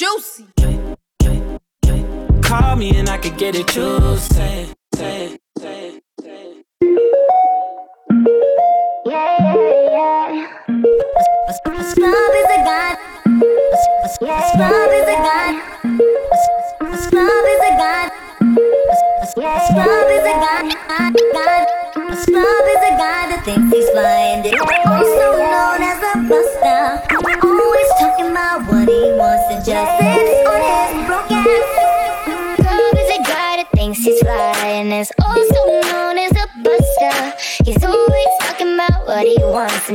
juicy. Call me and I could get it juicy. Say, say, say, yeah, yeah, yeah. A scrub is a god. A scrub is a god. A scrub is a god. A scrub is a god. God. A a scrub is a god that thinks he's flying. They're so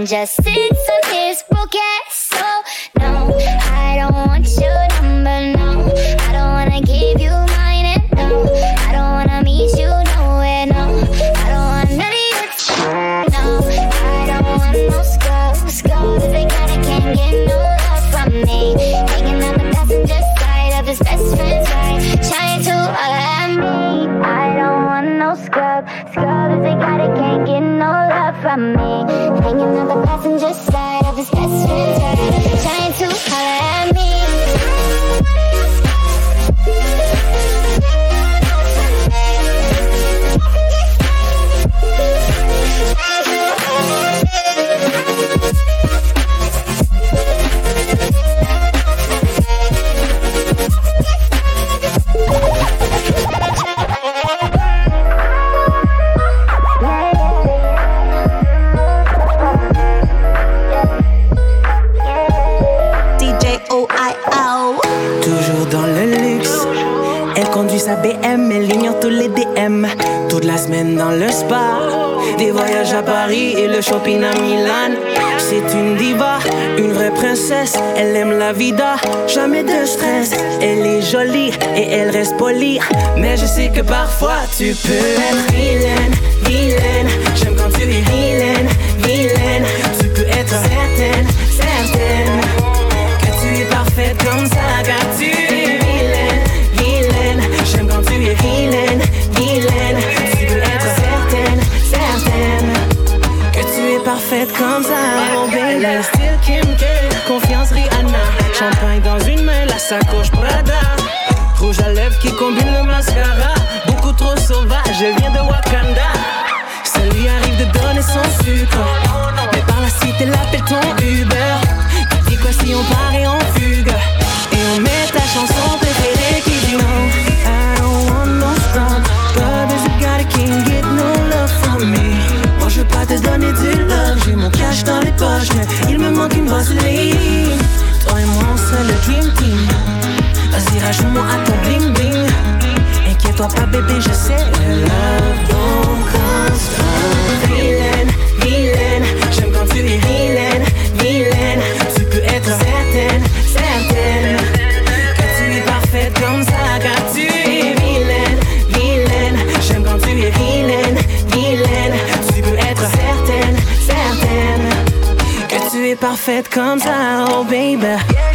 just sit Style Kim K, confiance Rihanna. Champagne dans une main, la sacoche Prada. Rouge à lèvres qui combine le mascara. Beaucoup trop sauvage, elle vient de Wakanda. Ça lui arrive de donner son sucre. Mais par la suite, elle appelle ton Uber. Dis quoi si on part et on fugue? Et on met ta chanson mon dans les poches, mais il me manque une vaseline. Toi et moi, on serait le dream team. Vas-y, rajoute-moi à ton bling bling. Inquiète-toi pas, bébé, je sais. Love don't off, it comes out, baby.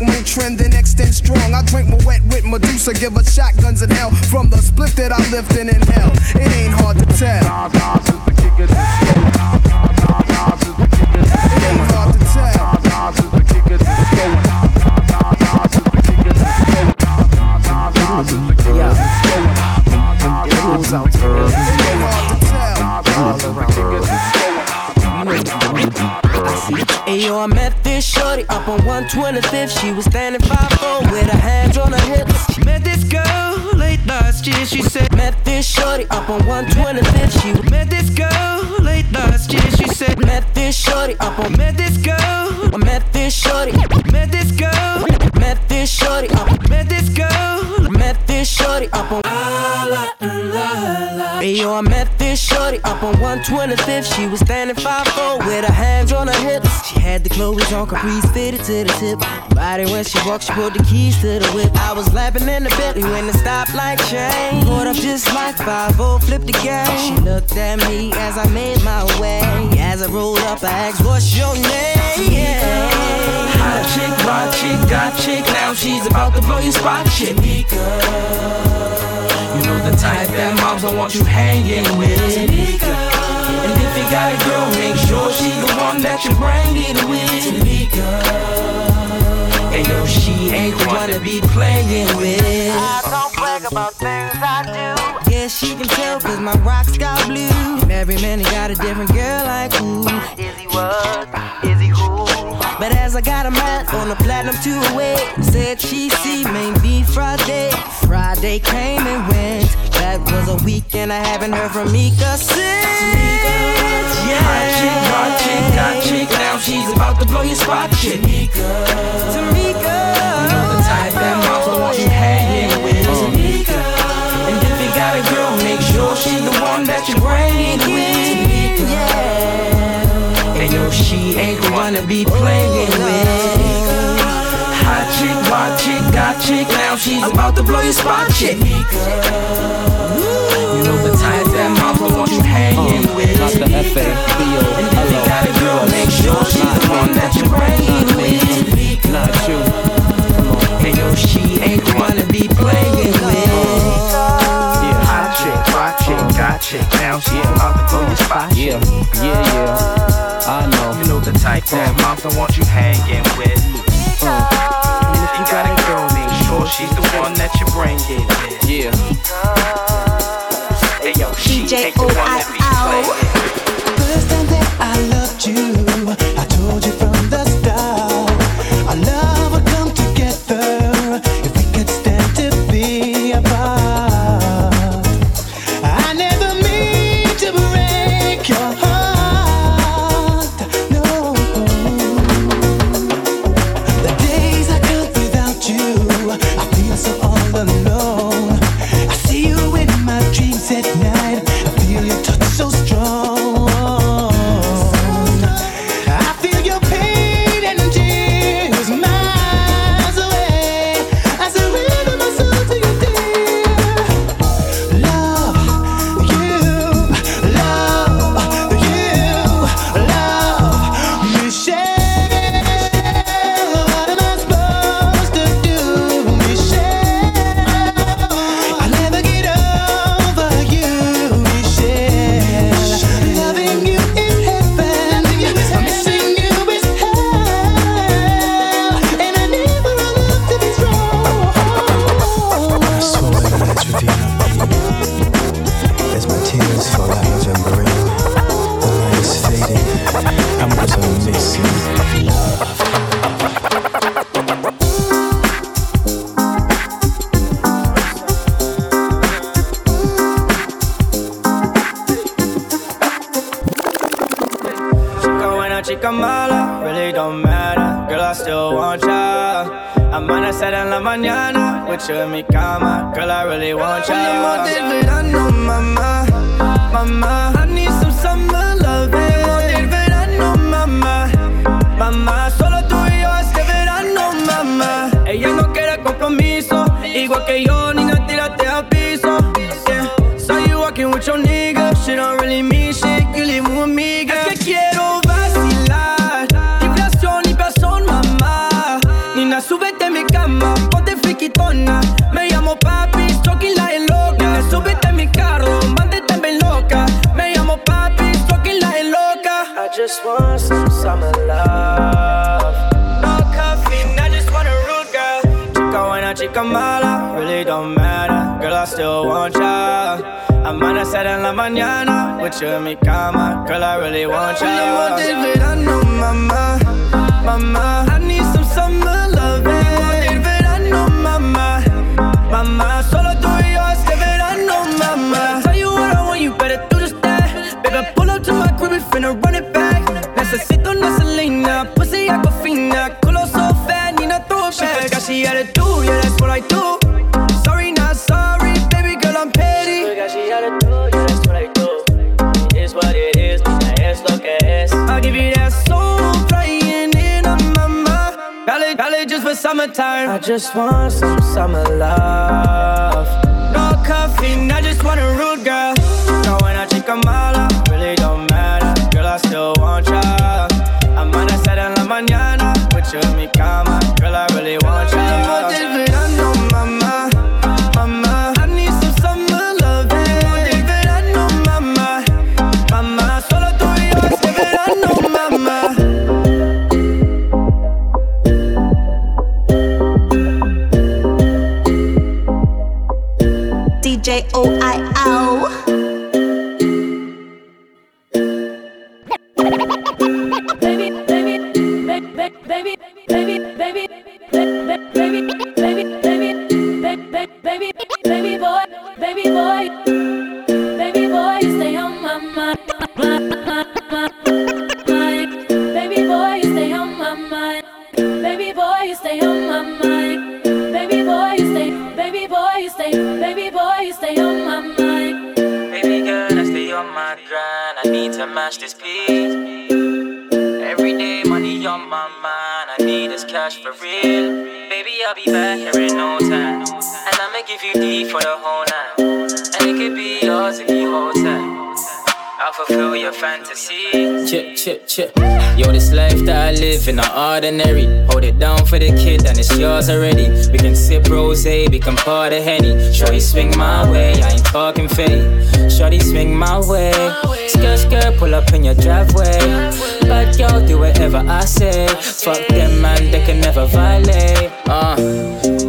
like the next extend strong. I drink my wet with Medusa, give us shotguns and hell from the split that I lived in in hell. It ain't hard to tell. Shorty up on 125th. She was standing 5'4 with her hands on her hips. Met this girl late last year. She said, Met this shorty up on 125th. She Met this girl late last year. She said, met this shorty up on Met this girl. I met this shorty. Met this girl. Met this shorty up. Met this girl. Met this shorty up on. Hey yo, I met this shorty up on 125th. She was standing 5'4 with her hands on her hips. She had the clothes on, capris fitted to the tip. Body when she walked, she pulled the keys to the whip. I was laughing in the Bentley when the stoplight changed. Pulled up just like 5 flipped the game. She looked at me as I made my way. As I rolled up, I asked, What's your name? Hot chick, hot chick, got chick. Now she's about to blow your spot, chick. You know the type that moms don't want you hanging with. And if you got a girl, make sure she the one that you bring it with. Hey yo, she ain't the one to be playing with. I about things I do. Yeah, she can tell cause my rocks got blue. And every man he got a different girl like who? Is he what? Is he who? But as I got a man on the platinum two away, said she see maybe Friday. Friday came and went. That was a weekend I haven't heard from Mika since. Yeah. Hot chick, hot chick, got chick. Now she's about to blow your spot, chick. Tamika. The type that moms don't want you hanging she's the one that you bring it with. And yo, she ain't the one to be playing with. Hot chick, hot chick, got chick. Now she's about to blow your spot, chick. You know the type that moms don't want you hanging with. Not the F A B O And if you got a girl, make sure she's the one that you bring it with. Not you. And yo, she ain't the one to be playing with. Chick. Now she about to blow your spot. Yeah. Yeah. Yeah. I know. You know the type that uh-huh. moms don't want you hanging with. Uh-huh. And if you got a girl, make sure she's the one that you bring it with. Yeah. Hey yo, she ain't the one that be playing. First time that I loved you, I told you mañana, with just want some summer love. No caffeine, I just want a rude girl. Chica wine, chica mala, really don't matter. Girl, I still want ya. I'm on a set in la mañana with you in mi cama. Girl, I really want ya. Really want this verano, mama, mama. I need some summer love. Eh. Really want verano, mama, mama. Solo tú y yo este verano, mama. I tell you what I want, you better do just that. Baby, pull up to my crib, we finna run it Selena, pussy aquafina. Culo so fat, throw it back. She forgot she had a do, yeah, that's what I do. Sorry, not sorry, baby girl, I'm petty. Forgot she had a do, yeah, that's what I do. It is what it is, es lo que es. I'll give you that soul flying in a mama. College, college just for summertime. I just want some summer love. No coffee, I just want a rude girl. No, when I chica mala, Yo, this life that I live in, not ordinary. Hold it down for the kid, and it's yours already. We can sip rose, can pour the henny. Shorty swing my way, I ain't talking fake. Shorty swing my way. Skirt, skirt, pull up in your driveway. Bad girl, do whatever I say. Fuck them, man, they can never violate. Uh,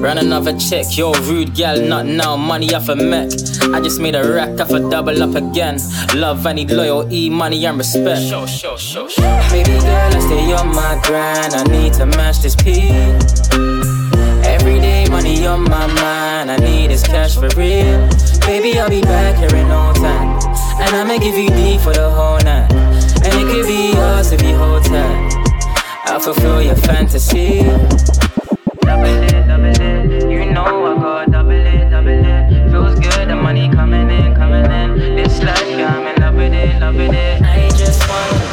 run another check, yo, rude gal, not now, money off a mech. I just made a rack off a double up again. Love, I need loyalty, money, and respect. Show, show, show, show. Baby girl, I stay on my grind, I need to match this P. Every day, money on my mind, I need this cash for real. Baby, I'll be back here in no time. And I'ma give you D for the whole night. And it could be yours if you hold tight. I'll fulfill your fantasy. Double it, double it. You know I go double it, double it. Feels good, the money coming in, coming in. This life, yeah, I'm in love with it, love with it. I just want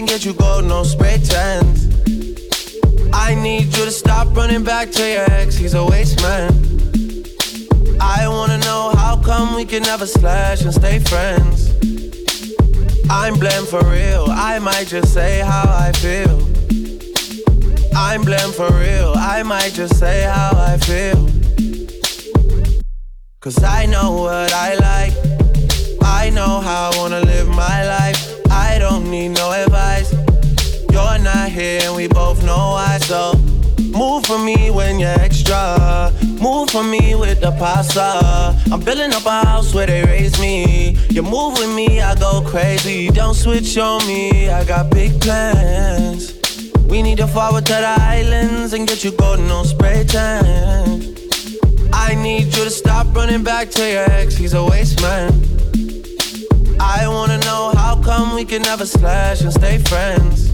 and get you gold, no spray. I need you to stop running back to your ex, he's a waste man. I wanna know how come we can never slash and stay friends. I'm blamed for real, I might just say how I feel. I'm blamed for real, I might just say how I feel. Cause I know what I like. I know how I wanna live my life. I don't need no advice. You're not here and we both know why. So move for me when you're extra. Move for me with the pasta. I'm building up a house where they raise me. You move with me, I go crazy. Don't switch on me, I got big plans. We need to forward to the islands and get you golden on spray tan. I need you to stop running back to your ex, he's a waste man. I wanna know how come we can never slash and stay friends.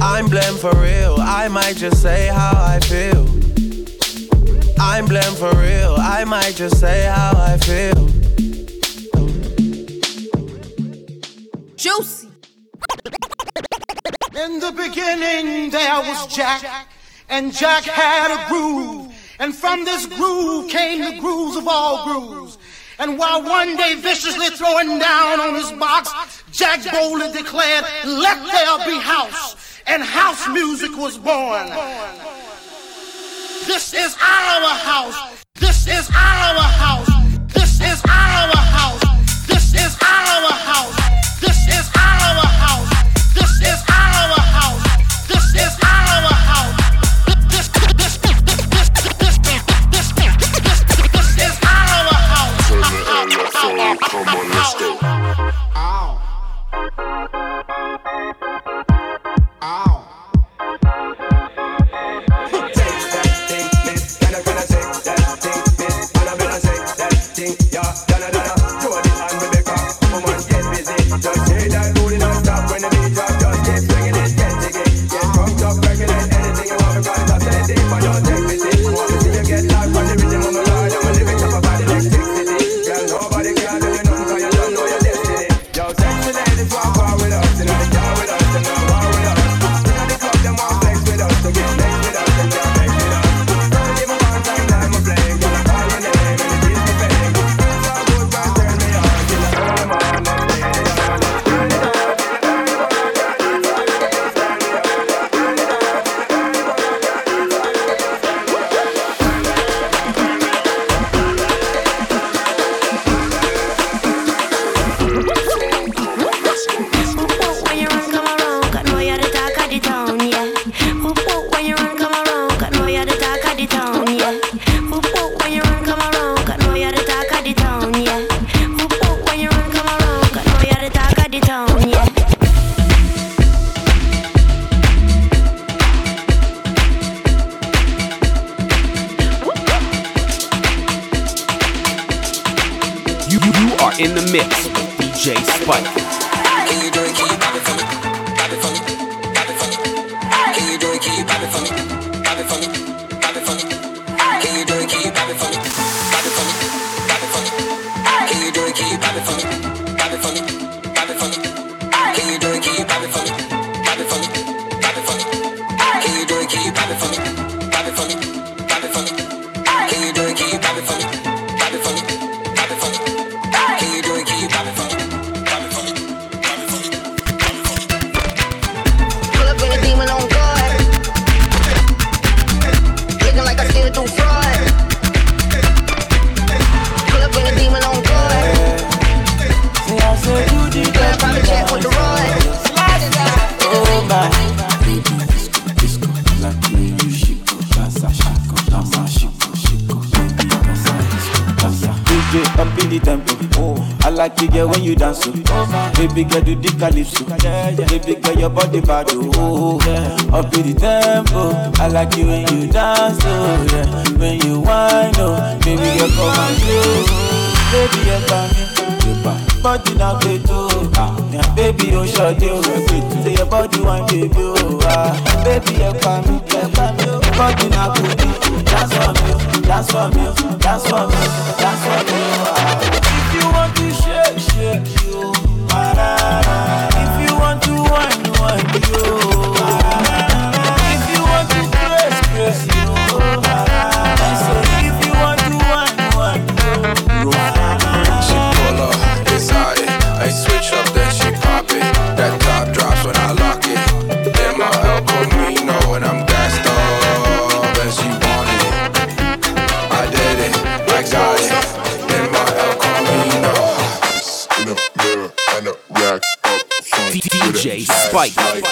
I'm blamed for real, I might just say how I feel. I'm blamed for real, I might just say how I feel. Juicy. In the beginning, there was Jack, and Jack had a groove. And from this groove came the grooves of all grooves. And while one day viciously throwing down on his box, Jack boldly declared, Let there be house. And house music was born. This is our house. This is our house. This is our house. Pull Oh, girl do the calypso. Baby girl your body bad. Oh, yeah. Up in the tempo. I like you when you dance. Oh, yeah. When you whine. Oh, baby girl come and go. Baby girl come here. Body na gbeto, ah, yeah. baby o ṣọdẹ o, say your body wine baby o, ah, baby ẹ pa mi, ẹ pa mi o, body na gbeto, dance for me, o, dance for me, o, dance for me, dance for me, fight.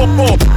pop off.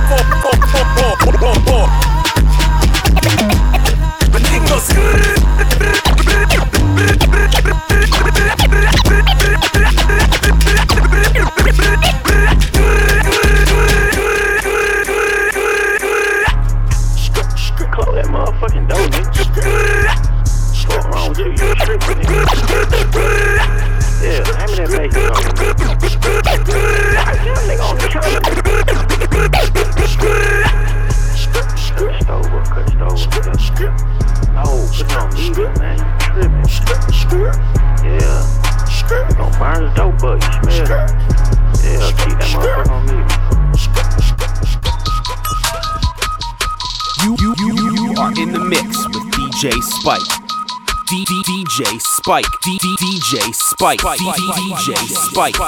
Spyk, DJ Spyk, DJ Spyk.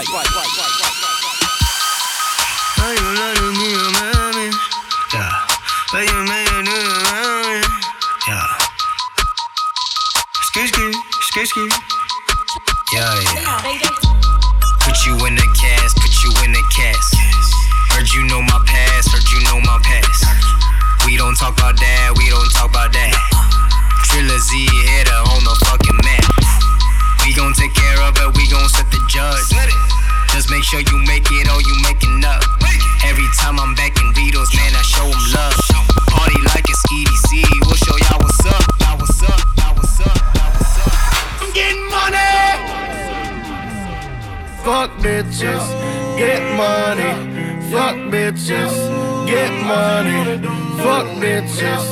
Yeah. get money, fuck bitches,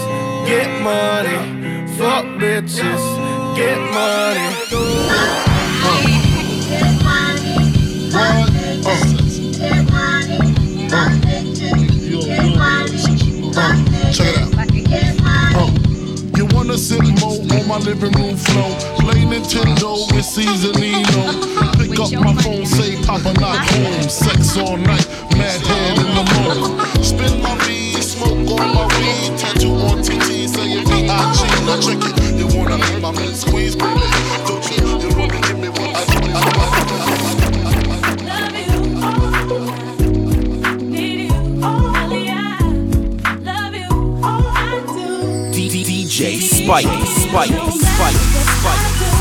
get money, fuck bitches, get money. Check it out. Oh. You wanna sip more on my living room floor? Play Nintendo with Seasonino. Pick up my phone, say Papa not home. Sex all night, mad head in the morning sipping my smoke on my weed. Tattoo on TT, saying V I G. Check it. You wanna make my man squeeze, baby? Don't you? You wanna give me what I Spyk, Spyk, Spyk, Spyk.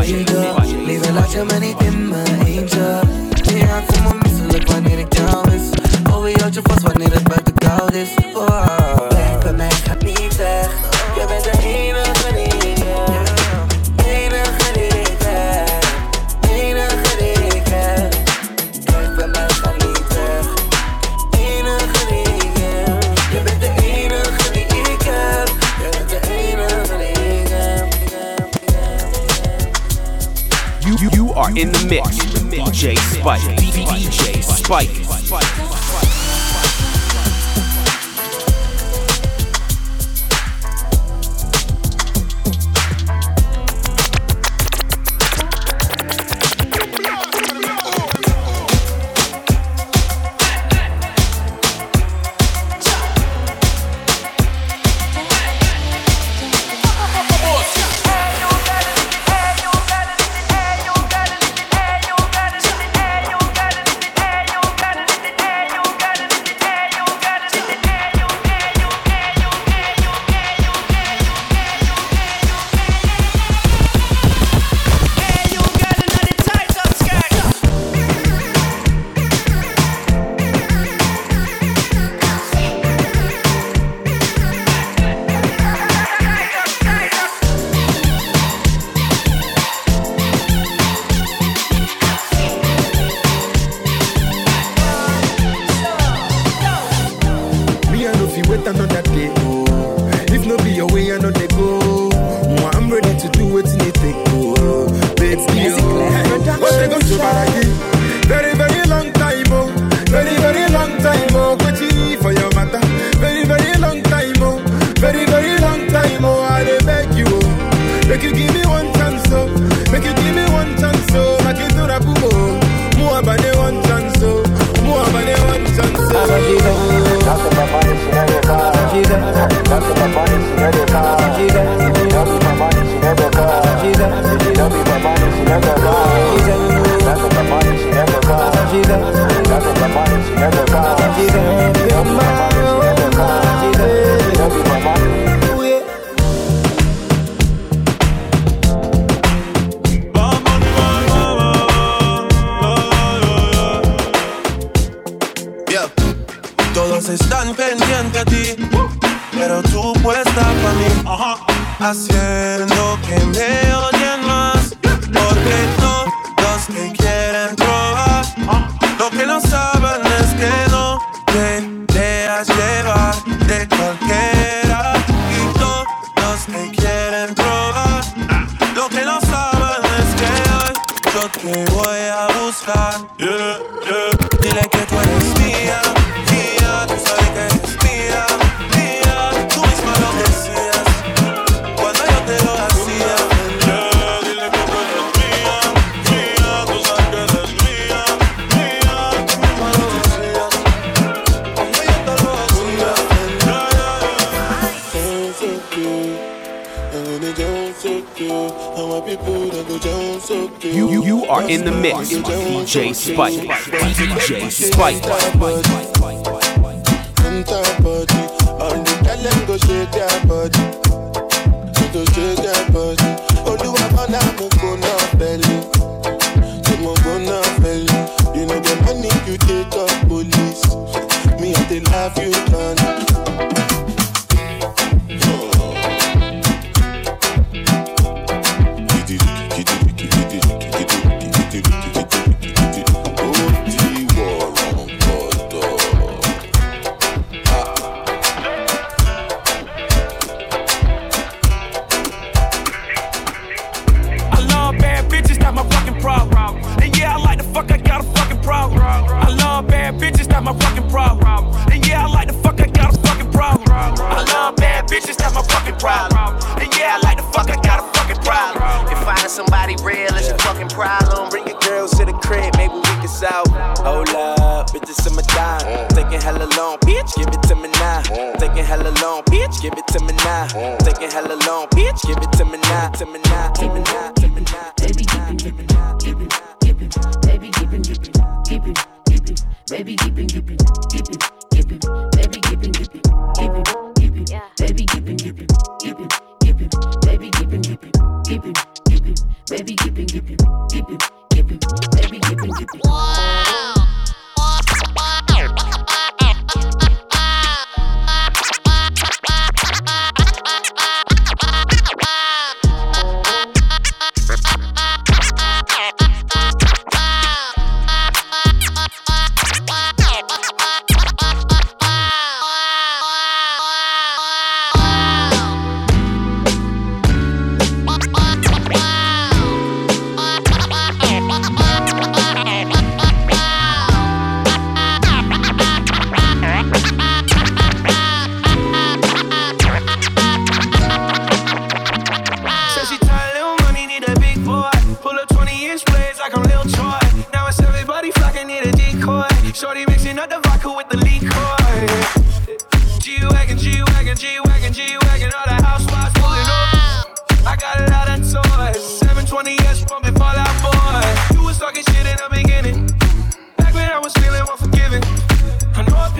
Lieve, lieve laat je me niet in mijn eentje Nee, ik voel me misselijk wanneer ik oh, Spyk, DJ Spyk. Assim é DJ Spyk. DJ Spyk.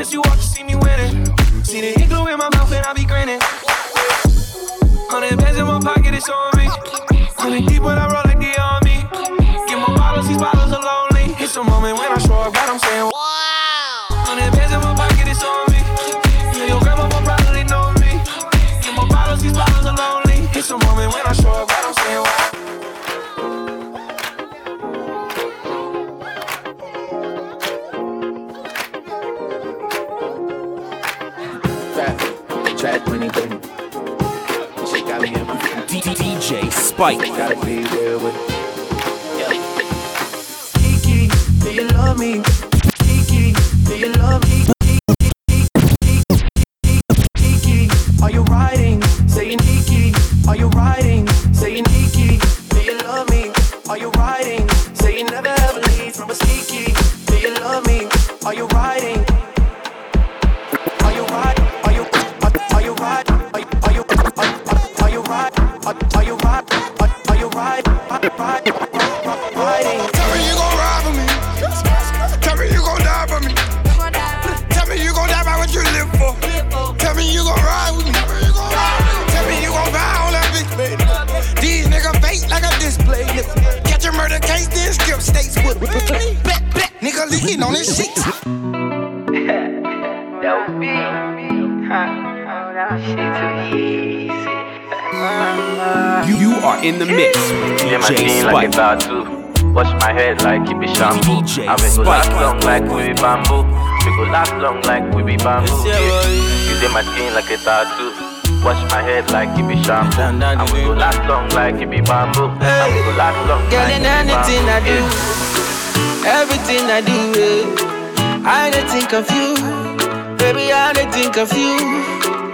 I you off to see me winning. See the igloo in my mouth and I be grinning. Hundred bands in my pocket, it's on me. Hundred deep when I roll like DJ Spyk. Gotta be real with Kiki, do you love me? Tell me you gon' ride for me. Tell me you gon' die for me. Tell me you gon' die by what you live for. Tell me you gon' ride with me. Tell me you gon' buy all that big baby. These niggas fake like a display. Catch a murder case, then skip states with them. Bet, bet, nigga leaking on his sheets. That would be. Oh, that shit too easy. You, you are in the mix with DJ jean like a Spyk. tattoo. Wash my head like it shampoo. DJ I will go last long like we be bamboo. We go last long like we be bamboo. Yeah. You did my skin like a tattoo. Wash my head like it shampoo. I will go last long like it be bamboo. I will go last long Girl, like in be anything I do, everything I do, eh, I don't think of you. Baby, I don't think of you.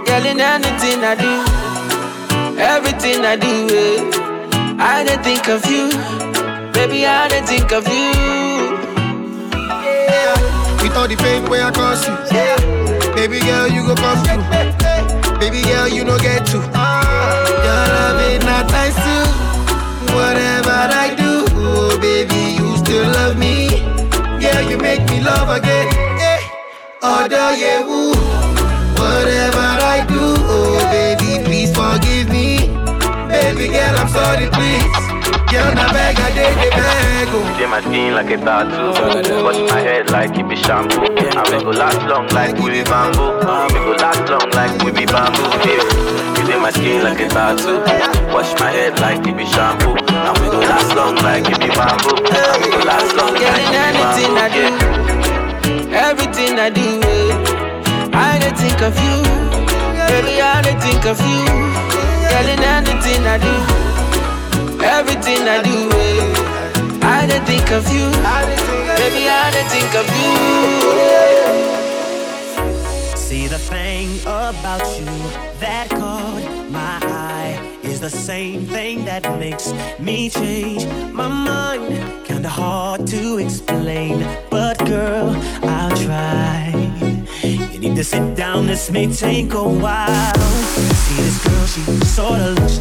Girl, in anything I do, everything I do, eh, I don't think of you. Baby, I don't think of you. With all the pain where I cause you. Baby girl, you go come through. Baby girl, you no get to. Your love it not nice too. Whatever I do, oh baby, you still love me. Yeah, you make me love again. Eh, other yeah, woo. Girl, na beg, I did the beg. oh. See my skin like a tattoo. Wash my head like it be shampoo. And we go last long like we be bamboo. We go last long like we be bamboo. Yeah. You see my skin like a tattoo. Wash my head like it be shampoo. And we go last long like it be bamboo. And we go last long like it be anything I bamboo. do, everything I do, I dey think of you. Baby, I dey think of you. Girl, in anything I do, everything I do, eh, I dey think of you. Baby, I dey think of you. See the thing about you that caught my eye is the same thing that makes me change my mind. Kinda hard to explain, but girl, I'll try. You need to sit down, this may take a while. See this girl, she sorta looks